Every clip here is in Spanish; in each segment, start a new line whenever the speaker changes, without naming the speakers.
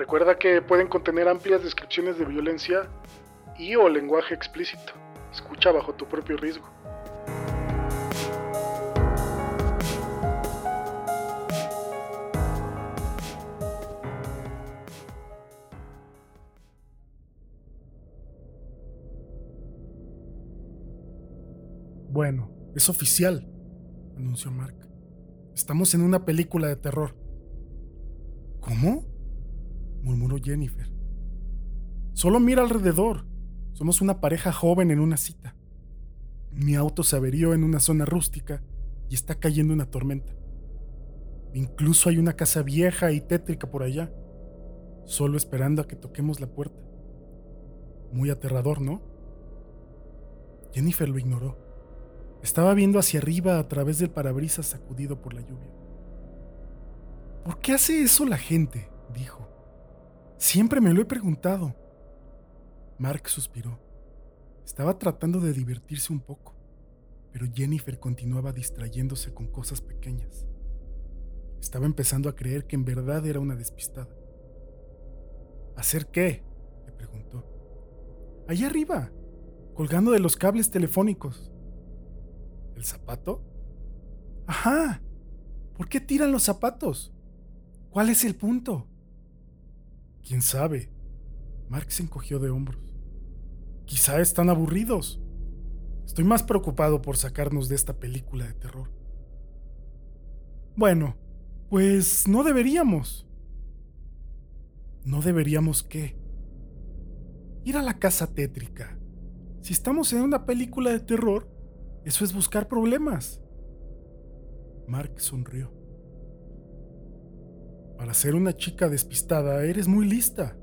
Recuerda que pueden contener amplias descripciones de violencia y o lenguaje explícito. Escucha bajo tu propio riesgo.
Bueno, es oficial, anunció Mark. Estamos en una película de terror. ¿Cómo? Murmuró Jennifer. Solo mira alrededor. Somos una pareja joven en una cita. Mi auto se averió en una zona rústica y está cayendo una tormenta. Incluso hay una casa vieja y tétrica por allá, solo esperando a que toquemos la puerta. Muy aterrador, ¿no? Jennifer lo ignoró. Estaba viendo hacia arriba a través del parabrisas sacudido por la lluvia. ¿Por qué hace eso la gente? dijo. Siempre me lo he preguntado. Mark suspiró. Estaba tratando de divertirse un poco, pero Jennifer continuaba distrayéndose con cosas pequeñas. Estaba empezando a creer que en verdad era una despistada. ¿Hacer qué? le preguntó. Allá arriba, colgando de los cables telefónicos. ¿El zapato? Ajá. ¿Por qué tiran los zapatos? ¿Cuál es el punto? ¿Quién sabe? Mark se encogió de hombros. Quizá están aburridos. Estoy más preocupado por sacarnos de esta película de terror. Bueno, pues no deberíamos. ¿No deberíamos qué? Ir a la casa tétrica. Si estamos en una película de terror, eso es buscar problemas. Mark sonrió. Para ser una chica despistada eres muy lista.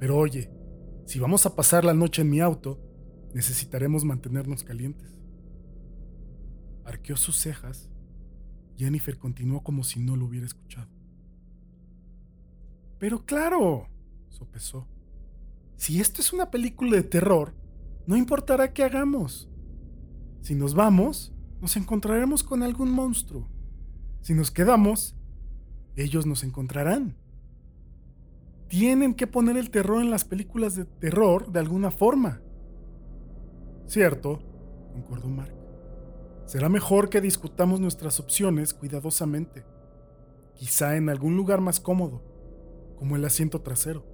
Pero oye, si vamos a pasar la noche en mi auto, necesitaremos mantenernos calientes. Arqueó sus cejas. Jennifer continuó como si no lo hubiera escuchado. Pero claro, sopesó. Si esto es una película de terror, no importará qué hagamos. Si nos vamos, nos encontraremos con algún monstruo. Si nos quedamos, ellos nos encontrarán. Tienen que poner el terror en las películas de terror de alguna forma. Cierto, concordó Mark. Será mejor que discutamos nuestras opciones cuidadosamente, quizá en algún lugar más cómodo, como el asiento trasero.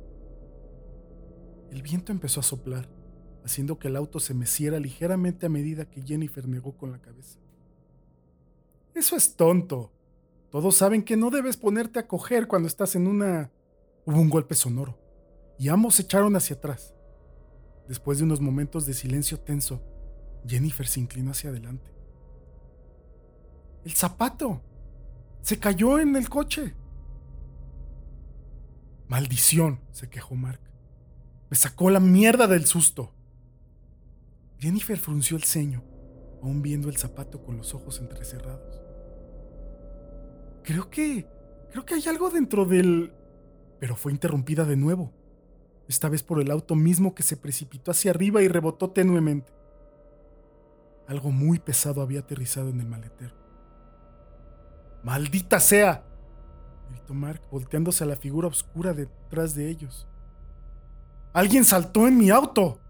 El viento empezó a soplar haciendo que el auto se meciera ligeramente a medida que Jennifer negó con la cabeza. Eso es tonto. Todos saben que no debes ponerte a coger cuando estás en una... Hubo un golpe sonoro, y ambos se echaron hacia atrás. Después de unos momentos de silencio tenso, Jennifer se inclinó hacia adelante. El zapato. Se cayó en el coche. Maldición, se quejó Mark. Me sacó la mierda del susto. Jennifer frunció el ceño, aún viendo el zapato con los ojos entrecerrados. Creo que... Creo que hay algo dentro del... Pero fue interrumpida de nuevo, esta vez por el auto mismo que se precipitó hacia arriba y rebotó tenuemente. Algo muy pesado había aterrizado en el maletero. ¡Maldita sea! gritó Mark, volteándose a la figura oscura detrás de ellos. ¡Alguien saltó en mi auto!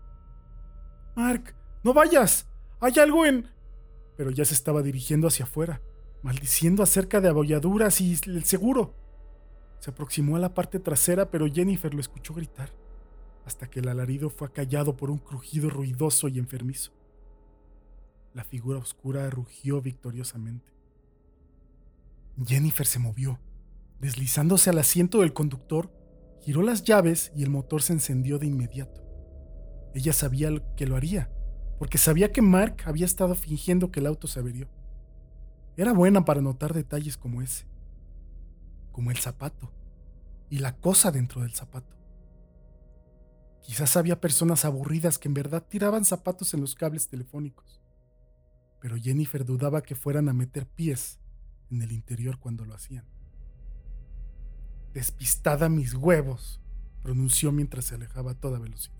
Mark, no vayas. Hay algo en... Pero ya se estaba dirigiendo hacia afuera, maldiciendo acerca de abolladuras y el seguro. Se aproximó a la parte trasera, pero Jennifer lo escuchó gritar, hasta que el alarido fue acallado por un crujido ruidoso y enfermizo. La figura oscura rugió victoriosamente. Jennifer se movió. Deslizándose al asiento del conductor, giró las llaves y el motor se encendió de inmediato. Ella sabía que lo haría, porque sabía que Mark había estado fingiendo que el auto se averió. Era buena para notar detalles como ese, como el zapato y la cosa dentro del zapato. Quizás había personas aburridas que en verdad tiraban zapatos en los cables telefónicos, pero Jennifer dudaba que fueran a meter pies en el interior cuando lo hacían. Despistada mis huevos, pronunció mientras se alejaba a toda velocidad.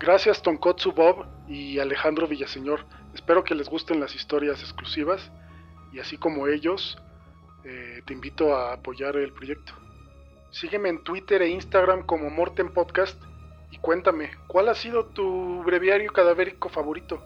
Gracias Tonkotsu Bob y Alejandro Villaseñor. Espero que les gusten las historias exclusivas y así como ellos, eh, te invito a apoyar el proyecto. Sígueme en Twitter e Instagram como Morten Podcast y cuéntame, ¿cuál ha sido tu breviario cadavérico favorito?